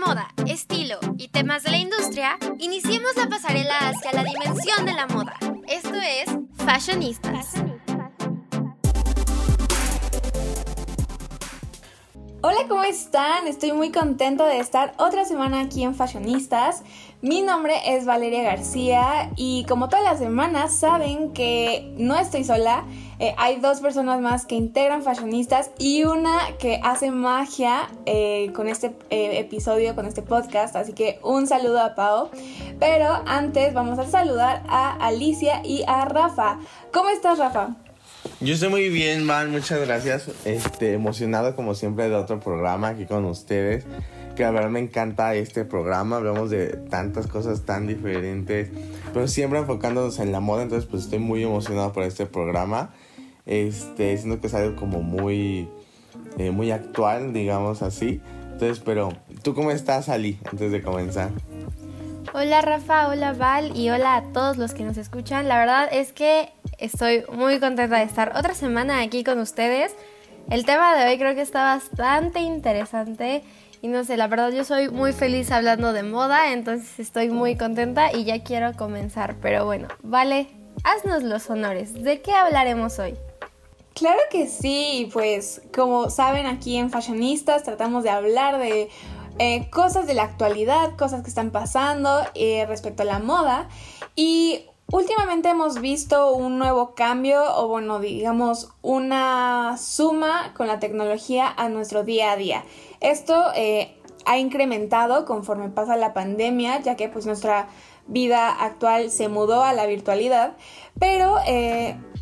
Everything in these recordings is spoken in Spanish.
moda, estilo y temas de la industria, iniciemos la pasarela hacia la dimensión de la moda. Esto es Fashionistas. Hola, ¿cómo están? Estoy muy contenta de estar otra semana aquí en Fashionistas. Mi nombre es Valeria García y como todas las semanas saben que no estoy sola. Eh, hay dos personas más que integran Fashionistas y una que hace magia eh, con este eh, episodio, con este podcast. Así que un saludo a Pau. Pero antes vamos a saludar a Alicia y a Rafa. ¿Cómo estás, Rafa? Yo estoy muy bien, man, muchas gracias. Este, emocionado como siempre de otro programa aquí con ustedes. Que la verdad me encanta este programa. Hablamos de tantas cosas tan diferentes, pero siempre enfocándonos en la moda. Entonces, pues estoy muy emocionado por este programa. Este, siento que es algo como muy, eh, muy actual, digamos así. Entonces, pero, ¿tú cómo estás, Ali, antes de comenzar? Hola Rafa, hola Val y hola a todos los que nos escuchan. La verdad es que estoy muy contenta de estar otra semana aquí con ustedes. El tema de hoy creo que está bastante interesante y no sé, la verdad yo soy muy feliz hablando de moda, entonces estoy muy contenta y ya quiero comenzar. Pero bueno, vale, haznos los honores. ¿De qué hablaremos hoy? Claro que sí, pues como saben aquí en Fashionistas tratamos de hablar de eh, cosas de la actualidad, cosas que están pasando eh, respecto a la moda. Y últimamente hemos visto un nuevo cambio o bueno, digamos una suma con la tecnología a nuestro día a día. Esto eh, ha incrementado conforme pasa la pandemia, ya que pues nuestra vida actual se mudó a la virtualidad, pero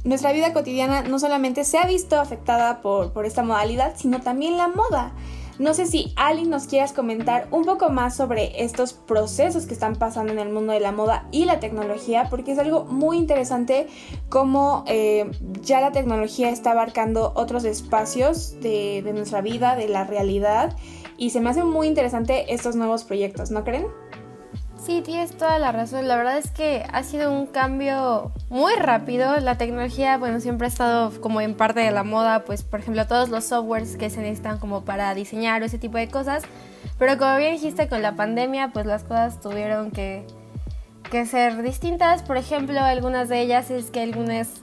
nuestra vida cotidiana no solamente se ha visto afectada por, por esta modalidad, sino también la moda. No sé si Ali nos quieras comentar un poco más sobre estos procesos que están pasando en el mundo de la moda y la tecnología, porque es algo muy interesante cómo eh, ya la tecnología está abarcando otros espacios de, de nuestra vida, de la realidad, y se me hace muy interesante estos nuevos proyectos, ¿no creen? Sí, tienes toda la razón. La verdad es que ha sido un cambio muy rápido. La tecnología, bueno, siempre ha estado como en parte de la moda, pues por ejemplo todos los softwares que se necesitan como para diseñar o ese tipo de cosas. Pero como bien dijiste con la pandemia, pues las cosas tuvieron que, que ser distintas. Por ejemplo, algunas de ellas es que algunas,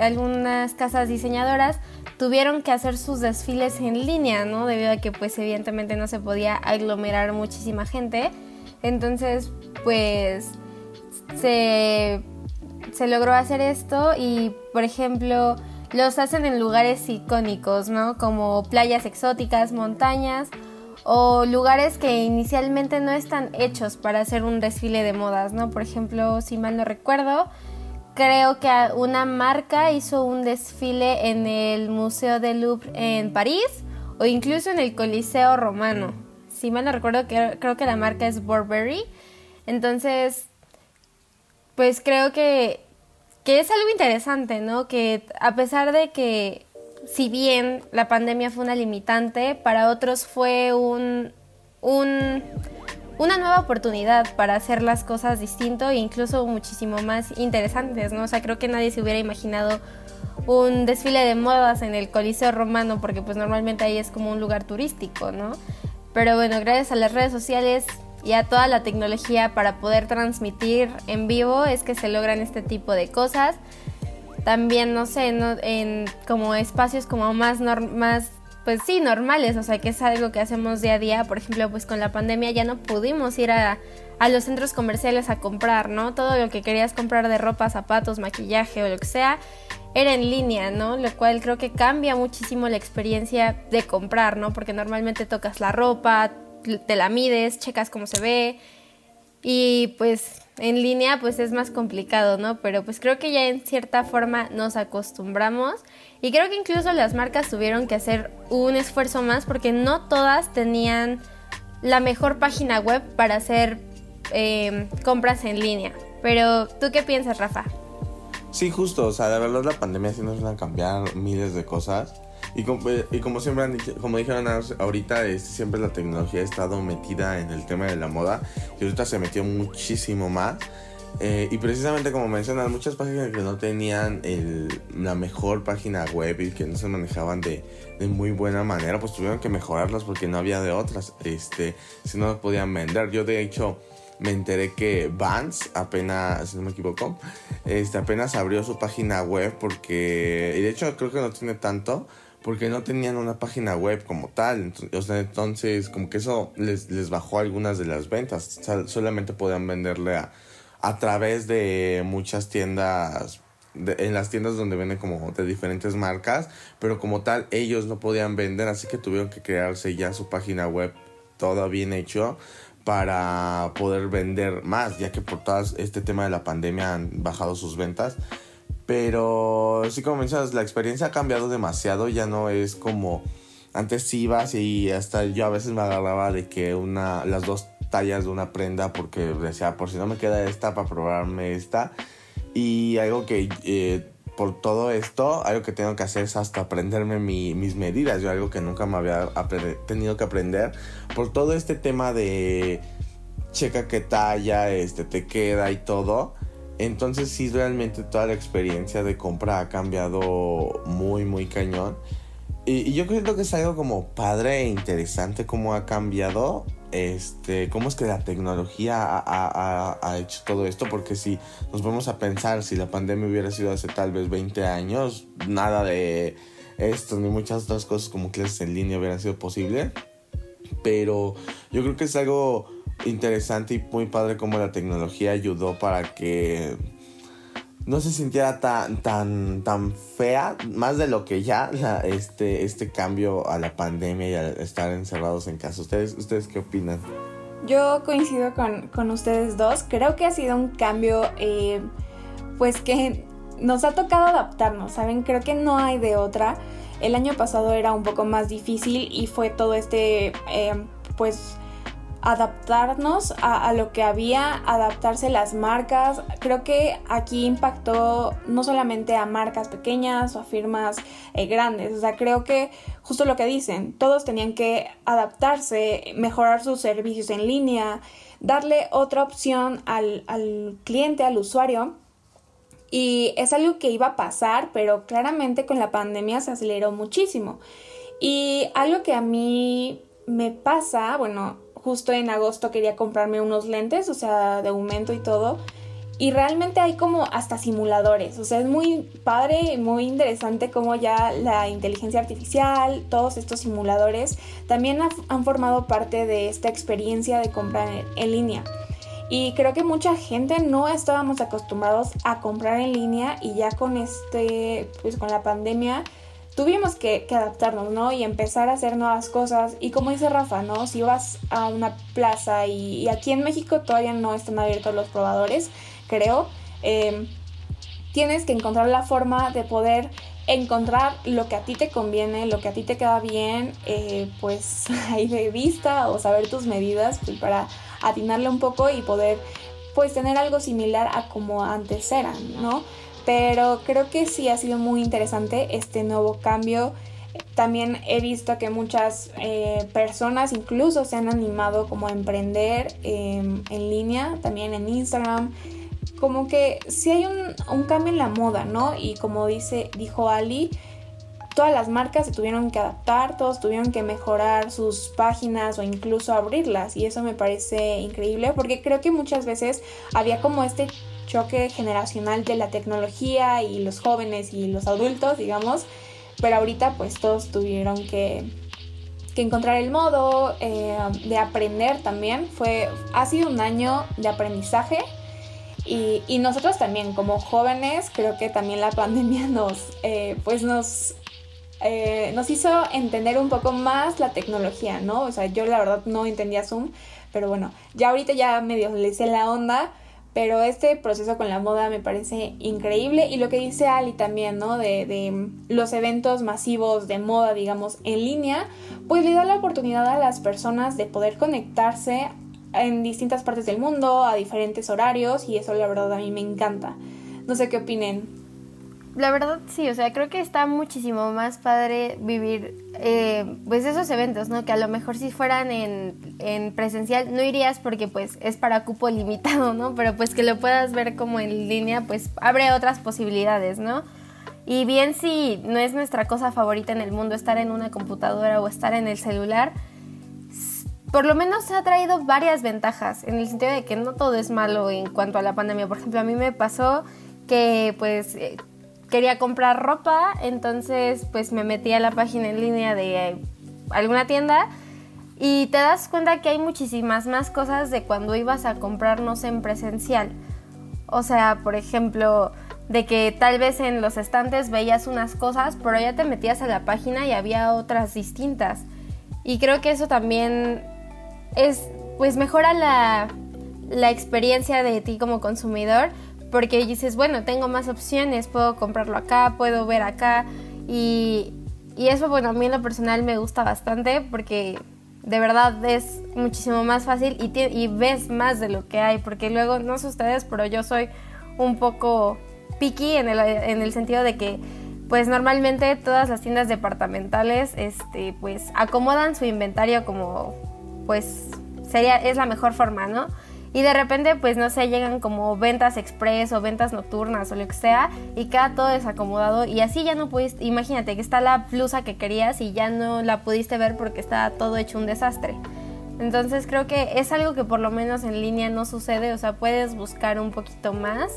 algunas casas diseñadoras tuvieron que hacer sus desfiles en línea, ¿no? Debido a que pues evidentemente no se podía aglomerar muchísima gente. Entonces, pues se, logró hacer esto y, por ejemplo, los hacen en lugares icónicos, ¿no? Como playas exóticas, montañas o lugares que inicialmente no están hechos para hacer un desfile de modas, ¿no? Por ejemplo, si mal no recuerdo, creo que una marca hizo un desfile en el Museo del Louvre en París o incluso en el Coliseo Romano si mal no recuerdo, creo que la marca es Burberry. Entonces, pues creo que, que es algo interesante, ¿no? Que a pesar de que, si bien la pandemia fue una limitante, para otros fue un, un una nueva oportunidad para hacer las cosas distinto e incluso muchísimo más interesantes, ¿no? O sea, creo que nadie se hubiera imaginado un desfile de modas en el Coliseo Romano porque pues normalmente ahí es como un lugar turístico, ¿no? Pero bueno, gracias a las redes sociales y a toda la tecnología para poder transmitir en vivo es que se logran este tipo de cosas. También, no sé, en como espacios como más, más, pues sí, normales, o sea, que es algo que hacemos día a día. Por ejemplo, pues con la pandemia ya no pudimos ir a, a los centros comerciales a comprar, ¿no? Todo lo que querías comprar de ropa, zapatos, maquillaje o lo que sea, era en línea, ¿no? Lo cual creo que cambia muchísimo la experiencia de comprar, ¿no? Porque normalmente tocas la ropa, te la mides, checas cómo se ve y pues en línea pues es más complicado, ¿no? Pero pues creo que ya en cierta forma nos acostumbramos y creo que incluso las marcas tuvieron que hacer un esfuerzo más porque no todas tenían la mejor página web para hacer eh, compras en línea. Pero ¿tú qué piensas, Rafa? Sí, justo, o sea, de verdad la pandemia sí nos van a cambiar miles de cosas. Y como, siempre han como dijeron ahorita, es, siempre la tecnología ha estado metida en el tema de la moda y ahorita se metió muchísimo más. Eh, y precisamente como mencionan, muchas páginas que no tenían la mejor página web y que no se manejaban de, muy buena manera, pues tuvieron que mejorarlas porque no había de otras. Este, si no podían vender. Yo de hecho me enteré que Vans apenas, si no me equivoco, este, apenas abrió su página web porque, y de hecho creo que no tiene tanto, porque no tenían una página web como tal. Entonces, como que eso les, les bajó algunas de las ventas. solamente podían venderle a, a través de muchas tiendas, en las tiendas donde venden como de diferentes marcas, pero como tal ellos no podían vender, así que tuvieron que crearse ya su página web todo bien hecho para poder vender más, ya que por todo este tema de la pandemia han bajado sus ventas. Pero sí, como mencionas, la experiencia ha cambiado demasiado. Ya no es como antes ibas y hasta yo a veces me agarraba de que una, las dos tallas de una prenda porque decía, por si no me queda esta, para probarme esta. Y algo que eh, por todo esto, algo que tengo que hacer es hasta aprenderme mis medidas. Yo algo que nunca me había tenido que aprender. Por todo este tema de checa qué talla este, te queda y todo. Entonces sí, realmente toda la experiencia de compra ha cambiado muy, muy cañón. Y, yo creo que es algo como padre e interesante cómo ha cambiado, este, cómo es que la tecnología ha, hecho todo esto, porque si nos vamos a pensar, si la pandemia hubiera sido hace tal vez 20 años, nada de esto ni muchas otras cosas como clases en línea hubieran sido posible. Pero yo creo que es algo interesante y muy padre cómo la tecnología ayudó para que no se sintiera tan, tan, tan fea, más de lo que ya este, este cambio a la pandemia y al estar encerrados en casa. ¿Ustedes, ustedes qué opinan? Yo coincido con, ustedes dos. Creo que ha sido un cambio, eh, pues que nos ha tocado adaptarnos, ¿saben? Creo que no hay de otra. El año pasado era un poco más difícil y fue todo este, eh, pues adaptarnos a, lo que había, adaptarse las marcas. Creo que aquí impactó no solamente a marcas pequeñas o a firmas eh, grandes, o sea, creo que justo lo que dicen, todos tenían que adaptarse, mejorar sus servicios en línea, darle otra opción al, al cliente, al usuario. Y es algo que iba a pasar, pero claramente con la pandemia se aceleró muchísimo. Y algo que a mí me pasa, bueno, justo en agosto quería comprarme unos lentes, o sea, de aumento y todo. Y realmente hay como hasta simuladores, o sea, es muy padre, muy interesante como ya la inteligencia artificial, todos estos simuladores también han formado parte de esta experiencia de comprar en línea. Y creo que mucha gente no estábamos acostumbrados a comprar en línea y ya con este, pues con la pandemia, tuvimos que, adaptarnos, ¿no? Y empezar a hacer nuevas cosas. Y como dice Rafa, ¿no? Si vas a una plaza y, aquí en México todavía no están abiertos los probadores, creo, em, tienes que encontrar la forma de poder encontrar lo que a ti te conviene, lo que a ti te queda bien, eh, pues ahí de vista o saber tus medidas pues, para atinarle un poco y poder pues tener algo similar a como antes eran, ¿no? Pero creo que sí ha sido muy interesante este nuevo cambio. También he visto que muchas eh, personas incluso se han animado como a emprender em, en línea, también en Instagram. Como que sí hay un, un, cambio en la moda, ¿no? Y como dice, dijo Ali, todas las marcas se tuvieron que adaptar, todos tuvieron que mejorar sus páginas o incluso abrirlas. Y eso me parece increíble porque creo que muchas veces había como este choque generacional de la tecnología y los jóvenes y los adultos, digamos, pero ahorita pues todos tuvieron que, encontrar el modo eh, de aprender también. Fue, ha sido un año de aprendizaje y, nosotros también como jóvenes creo que también la pandemia nos, eh, pues nos eh, nos hizo entender un poco más la tecnología, ¿no? O sea, yo la verdad no entendía Zoom, pero bueno, ya ahorita ya medio le hice la onda, pero este proceso con la moda me parece increíble y lo que dice Ali también, ¿no? De, de, los eventos masivos de moda, digamos, en línea, pues le da la oportunidad a las personas de poder conectarse en distintas partes del mundo, a diferentes horarios y eso la verdad a mí me encanta. No sé qué opinen. La verdad sí, o sea, creo que está muchísimo más padre vivir eh, pues esos eventos, ¿no? Que a lo mejor si fueran en, en, presencial no irías porque pues es para cupo limitado, ¿no? Pero pues que lo puedas ver como en línea, pues abre otras posibilidades, ¿no? Y bien si no es nuestra cosa favorita en el mundo estar en una computadora o estar en el celular, por lo menos ha traído varias ventajas, en el sentido de que no todo es malo en cuanto a la pandemia. Por ejemplo, a mí me pasó que pues eh, quería comprar ropa, entonces pues me metí a la página en línea de alguna tienda y te das cuenta que hay muchísimas más cosas de cuando ibas a comprarnos en presencial. O sea, por ejemplo, de que tal vez en los estantes veías unas cosas, pero ya te metías a la página y había otras distintas. Y creo que eso también es, pues mejora la, la experiencia de ti como consumidor, porque dices, bueno, tengo más opciones, puedo comprarlo acá, puedo ver acá y, eso, bueno, a mí en lo personal me gusta bastante porque de verdad es muchísimo más fácil y, y ves más de lo que hay, porque luego, no sé ustedes, pero yo soy un poco picky en el, en el sentido de que pues normalmente todas las tiendas departamentales este pues acomodan su inventario como pues sería es la mejor forma, ¿no? Y de repente pues no sé, llegan como ventas express o ventas nocturnas o lo que sea y queda todo desacomodado y así ya no pudiste, imagínate que está la blusa que querías y ya no la pudiste ver porque está todo hecho un desastre. Entonces creo que es algo que por lo menos en línea no sucede, o sea, puedes buscar un poquito más,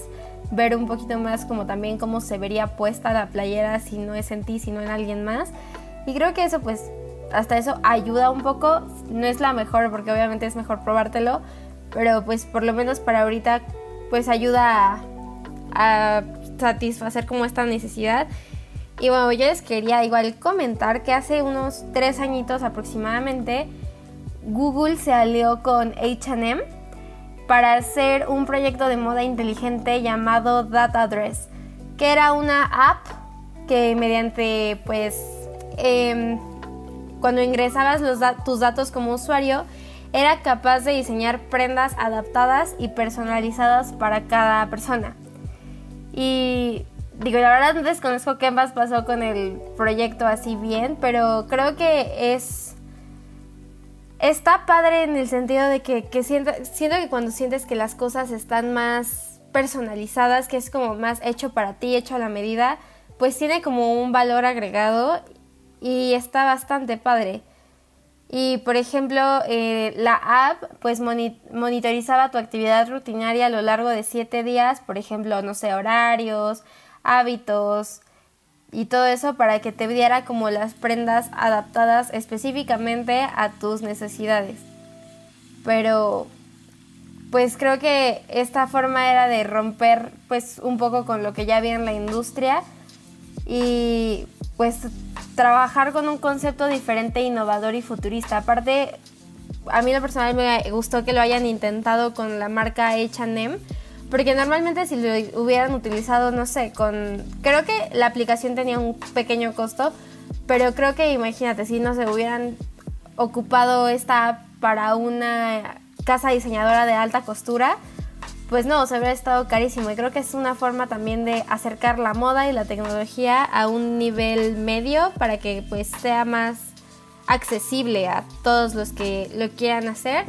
ver un poquito más como también cómo se vería puesta la playera si no es en ti, sino en alguien más. Y creo que eso pues hasta eso ayuda un poco, no es la mejor porque obviamente es mejor probártelo, pero pues por lo menos para ahorita pues ayuda a, satisfacer como esta necesidad. Y bueno, yo les quería igual comentar que hace unos tres añitos aproximadamente Google se alió con HM para hacer un proyecto de moda inteligente llamado Data Address, que era una app que mediante pues em, cuando ingresabas tus datos como usuario era capaz de diseñar prendas adaptadas y personalizadas para cada persona. Y digo, la verdad no desconozco qué más pasó con el proyecto así bien, pero creo que es... Está padre en el sentido de que, siento, siento que cuando sientes que las cosas están más personalizadas, que es como más hecho para ti, hecho a la medida, pues tiene como un valor agregado y está bastante padre. Y por ejemplo, eh, la app pues monitorizaba tu actividad rutinaria a lo largo de siete días, por ejemplo, no sé, horarios, hábitos y todo eso para que te diera como las prendas adaptadas específicamente a tus necesidades. Pero pues creo que esta forma era de romper pues un poco con lo que ya había en la industria y pues trabajar con un concepto diferente, innovador y futurista. Aparte, a mí lo personal me gustó que lo hayan intentado con la marca H&M, porque normalmente si lo hubieran utilizado, no sé, con... Creo que la aplicación tenía un pequeño costo, pero creo que imagínate, si no se hubieran ocupado esta app para una casa diseñadora de alta costura, pues no, se habría estado carísimo. Y creo que es una forma también de acercar la moda y la tecnología a un nivel medio para que pues sea más accesible a todos los que lo quieran hacer.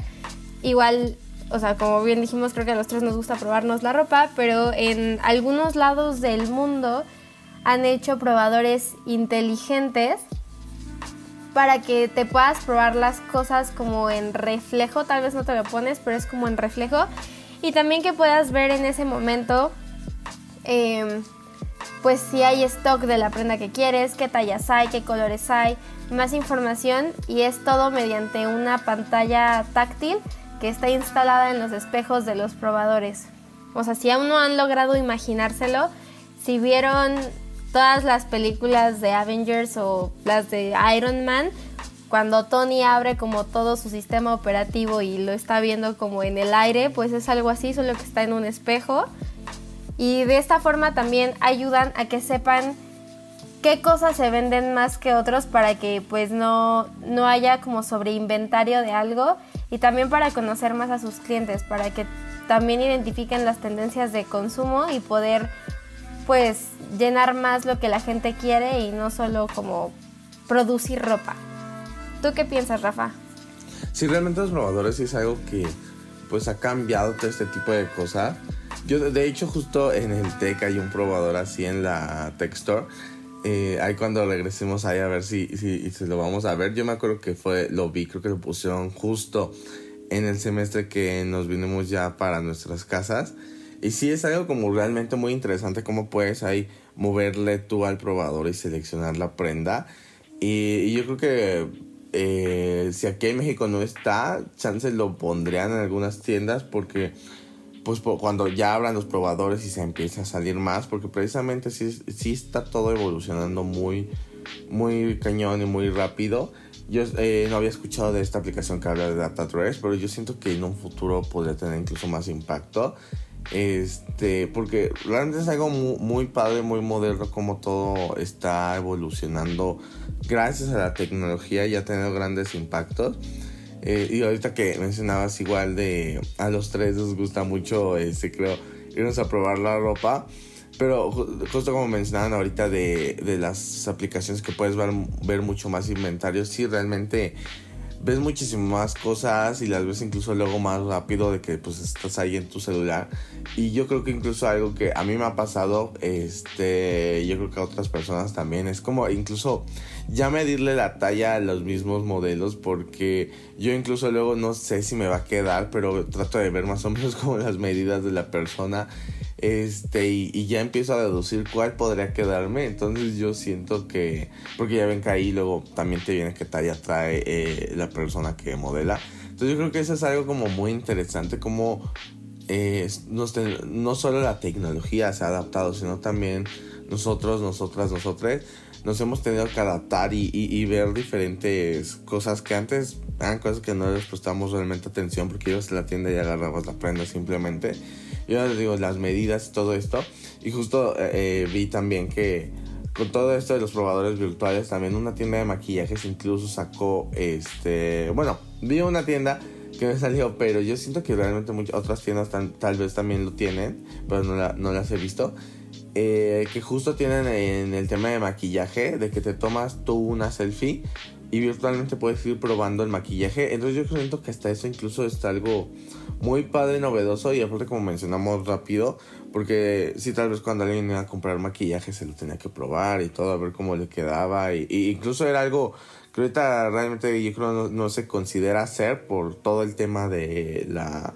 Igual, o sea, como bien dijimos, creo que a los tres nos gusta probarnos la ropa, pero en algunos lados del mundo han hecho probadores inteligentes para que te puedas probar las cosas como en reflejo, tal vez no te lo pones, pero es como en reflejo y también que puedas ver en ese momento em, pues si hay stock de la prenda que quieres, qué tallas hay, qué colores hay, más información y es todo mediante una pantalla táctil que está instalada en los espejos de los probadores. O sea, si aún no han logrado imaginárselo, si vieron todas las películas de Avengers o las de Iron Man, cuando Tony abre como todo su sistema operativo y lo está viendo como en el aire, pues es algo así, solo que está en un espejo. Y de esta forma también ayudan a que sepan qué cosas se venden más que otros para que pues no, no haya como sobreinventario de algo y también para conocer más a sus clientes, para que también identifiquen las tendencias de consumo y poder pues llenar más lo que la gente quiere y no solo como producir ropa. ¿Tú qué piensas, Rafa? Sí, realmente los probadores es algo que pues ha cambiado todo este tipo de cosas. Yo de hecho justo en el TEC hay un probador así en la Tech Store. Eh, ahí cuando regresemos ahí a ver si, si, si, lo vamos a ver. Yo me acuerdo que fue, lo vi, creo que lo pusieron justo en el semestre que nos vinimos ya para nuestras casas. Y sí es algo como realmente muy interesante cómo puedes ahí moverle tú al probador y seleccionar la prenda. Y, yo creo que eh, si aquí en México no está, chances lo pondrían en algunas tiendas porque pues cuando ya abran los probadores y se empieza a salir más, porque precisamente sí, sí está todo evolucionando muy, muy cañón y muy rápido. Yo eh, no había escuchado de esta aplicación que habla de Data Dress, pero yo siento que en un futuro podría tener incluso más impacto. Este, porque realmente es algo muy, padre, muy moderno, como todo está evolucionando gracias a la tecnología y ha tenido grandes impactos. Eh, y ahorita que mencionabas igual de a los tres nos gusta mucho, este, creo, irnos a probar la ropa. Pero justo como mencionaban ahorita de, de las aplicaciones que puedes ver, ver mucho más inventarios, sí, realmente ves muchísimas cosas y las ves incluso luego más rápido de que pues estás ahí en tu celular. Y yo creo que incluso algo que a mí me ha pasado este yo creo que a otras personas también es como incluso ya medirle la talla a los mismos modelos porque yo incluso luego no sé si me va a quedar pero trato de ver más o menos como las medidas de la persona este, y, ya empiezo a deducir cuál podría quedarme. Entonces yo siento que, porque ya ven que ahí luego también te viene que talla trae eh, la persona que modela. Entonces yo creo que eso es algo como muy interesante, como eh, no solo la tecnología se ha adaptado, sino también nosotros, nosotras, nosotros nos hemos tenido que adaptar y, y, ver diferentes cosas que antes eran cosas que no les prestamos realmente atención porque ibas a la tienda y agarrabas la prenda simplemente. Yo les digo las medidas todo esto. Y justo eh, eh, vi también que con todo esto de los probadores virtuales, también una tienda de maquillajes incluso sacó este. Bueno, vi una tienda que me salió, pero yo siento que realmente muchas otras tiendas tal vez también lo tienen, pero no, no las he visto. Eh, que justo tienen en el tema de maquillaje, de que te tomas tú una selfie y virtualmente puedes ir probando el maquillaje. Entonces yo siento que hasta eso incluso es algo muy padre, novedoso y aparte como mencionamos rápido, porque si tal vez cuando alguien iba a comprar maquillaje se lo tenía que probar y todo, a ver cómo le quedaba y, incluso era algo que ahorita realmente yo creo no, no se considera hacer por todo el tema de la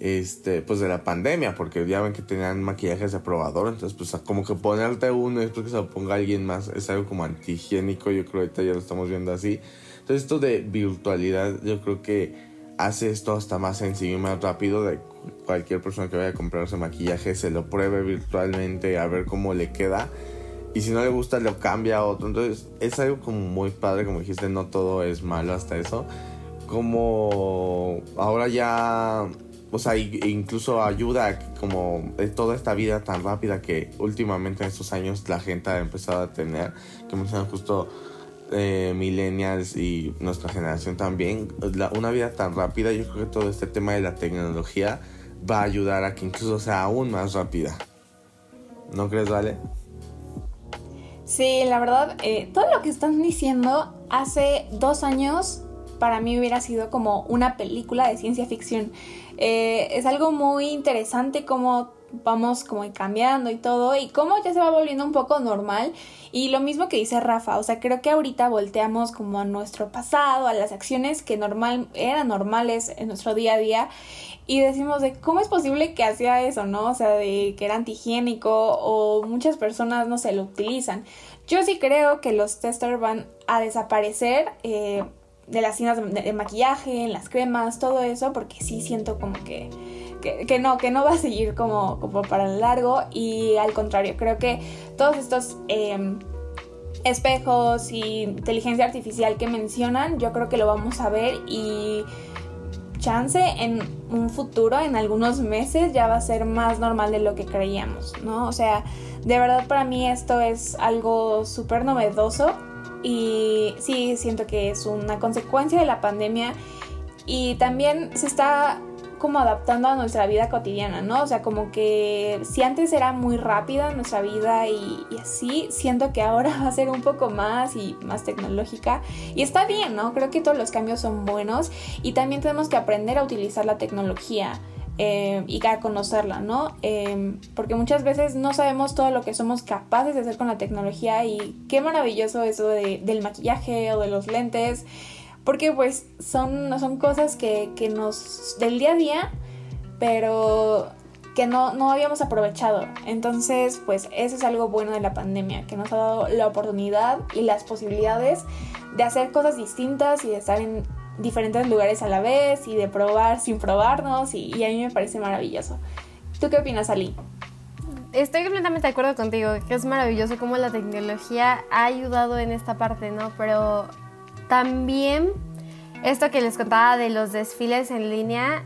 este, pues de la pandemia, porque ya ven que tenían maquillajes de probador, entonces pues como que ponerte uno y después que se lo ponga alguien más es algo como antihigiénico, yo creo que ahorita ya lo estamos viendo así. Entonces esto de virtualidad yo creo que hace esto hasta más sencillo y más rápido de cualquier persona que vaya a comprarse maquillaje se lo pruebe virtualmente a ver cómo le queda. Y si no le gusta lo cambia a otro. Entonces es algo como muy padre como dijiste no todo es malo hasta eso. Como ahora ya o sea, incluso ayuda como toda esta vida tan rápida que últimamente en estos años la gente ha empezado a tener, que mencionan justo eh, millennials y nuestra generación también, una vida tan rápida, yo creo que todo este tema de la tecnología va a ayudar a que incluso sea aún más rápida. ¿No crees, Vale? Sí, la verdad, eh, todo lo que están diciendo hace dos años para mí hubiera sido como una película de ciencia ficción. Eh, es algo muy interesante cómo vamos como cambiando y todo y cómo ya se va volviendo un poco normal y lo mismo que dice Rafa, o sea, creo que ahorita volteamos como a nuestro pasado, a las acciones que normal eran normales en nuestro día a día y decimos de cómo es posible que hacía eso, ¿no? O sea, de que era antihigiénico o muchas personas no se lo utilizan. Yo sí creo que los testers van a desaparecer. Eh, de las tiendas de, maquillaje, en las cremas, todo eso, porque sí siento como que, que, no, que no va a seguir como, como para largo y al contrario, creo que todos estos em, espejos y inteligencia artificial que mencionan, yo creo que lo vamos a ver y chance en un futuro, en algunos meses, ya va a ser más normal de lo que creíamos, ¿no? O sea, de verdad para mí esto es algo súper novedoso y sí, siento que es una consecuencia de la pandemia y también se está como adaptando a nuestra vida cotidiana, ¿no? O sea, como que si antes era muy rápida nuestra vida y, así, siento que ahora va a ser un poco más y más tecnológica. Y está bien, ¿no? Creo que todos los cambios son buenos y también tenemos que aprender a utilizar la tecnología. Eh, y a conocerla, ¿no? Eh, porque muchas veces no sabemos todo lo que somos capaces de hacer con la tecnología y qué maravilloso eso de, del maquillaje o de los lentes, porque pues son, son cosas que, que nos del día a día, pero que no, no habíamos aprovechado. Entonces, pues eso es algo bueno de la pandemia, que nos ha dado la oportunidad y las posibilidades de hacer cosas distintas y de estar en diferentes lugares a la vez y de probar sin probarnos y, y a mí me parece maravilloso. ¿Tú qué opinas, Ali? Estoy completamente de acuerdo contigo, que es maravilloso cómo la tecnología ha ayudado en esta parte, ¿no? Pero también esto que les contaba de los desfiles en línea,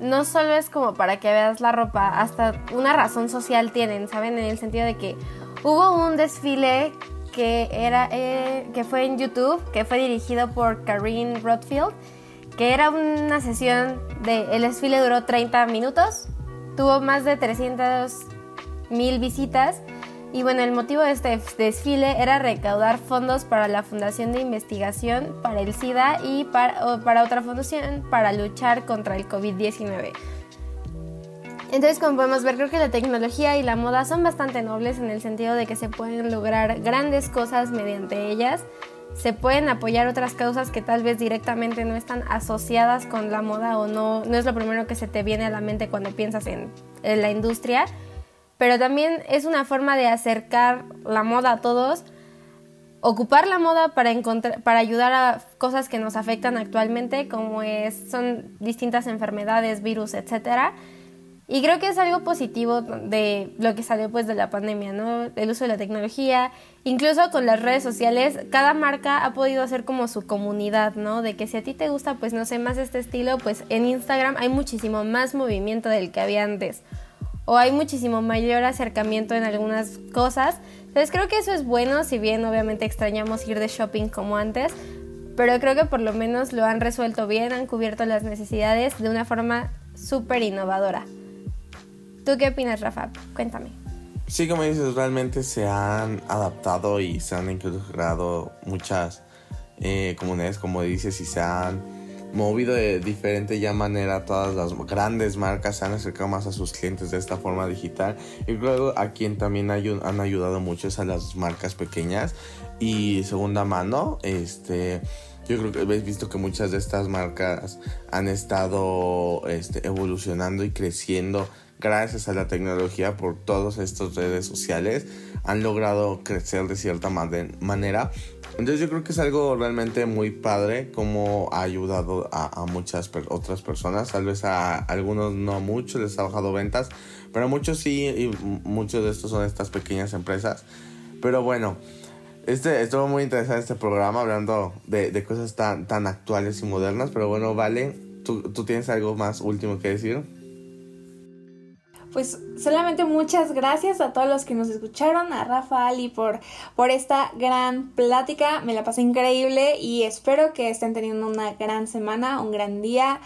no solo es como para que veas la ropa, hasta una razón social tienen, ¿saben? En el sentido de que hubo un desfile que, era, eh, que fue en YouTube, que fue dirigido por Karine Rothfield, que era una sesión de... El desfile duró 30 minutos, tuvo más de 300 mil visitas y bueno, el motivo de este desfile era recaudar fondos para la Fundación de Investigación para el SIDA y para, para otra fundación para luchar contra el COVID-19. Entonces, como podemos ver, creo que la tecnología y la moda son bastante nobles en el sentido de que se pueden lograr grandes cosas mediante ellas. Se pueden apoyar otras causas que tal vez directamente no están asociadas con la moda o no, no es lo primero que se te viene a la mente cuando piensas en, la industria. Pero también es una forma de acercar la moda a todos, ocupar la moda para, encontrar, para ayudar a cosas que nos afectan actualmente, como es, son distintas enfermedades, virus, etcétera y creo que es algo positivo de lo que salió pues de la pandemia, ¿no? El uso de la tecnología, incluso con las redes sociales, cada marca ha podido hacer como su comunidad, ¿no? De que si a ti te gusta, pues no sé, más este estilo, pues en Instagram hay muchísimo más movimiento del que había antes. O hay muchísimo mayor acercamiento en algunas cosas. Entonces creo que eso es bueno, si bien obviamente extrañamos ir de shopping como antes, pero creo que por lo menos lo han resuelto bien, han cubierto las necesidades de una forma súper innovadora. ¿Tú qué opinas, Rafa? Cuéntame. Sí, como dices, realmente se han adaptado y se han integrado muchas eh, comunidades, como dices, y se han movido de diferente ya manera. Todas las grandes marcas se han acercado más a sus clientes de esta forma digital. Y luego a quien también han ayudado mucho es a las marcas pequeñas y segunda mano. Este. Yo creo que habéis visto que muchas de estas marcas han estado este, evolucionando y creciendo gracias a la tecnología por todas estas redes sociales han logrado crecer de cierta manera. Entonces yo creo que es algo realmente muy padre como ha ayudado a, muchas otras personas. Tal vez a algunos no mucho les ha bajado ventas, pero a muchos sí y muchos de estos son estas pequeñas empresas. Pero bueno, este, estuvo muy interesante este programa hablando de, de cosas tan, tan actuales y modernas. Pero bueno, vale, ¿tú, ¿tú tienes algo más último que decir? Pues solamente muchas gracias a todos los que nos escucharon, a Rafa Ali por, por esta gran plática, me la pasé increíble y espero que estén teniendo una gran semana, un gran día.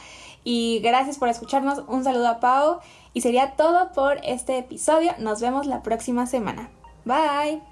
Y gracias por escucharnos, un saludo a Pau. Y sería todo por este episodio, nos vemos la próxima semana, bye.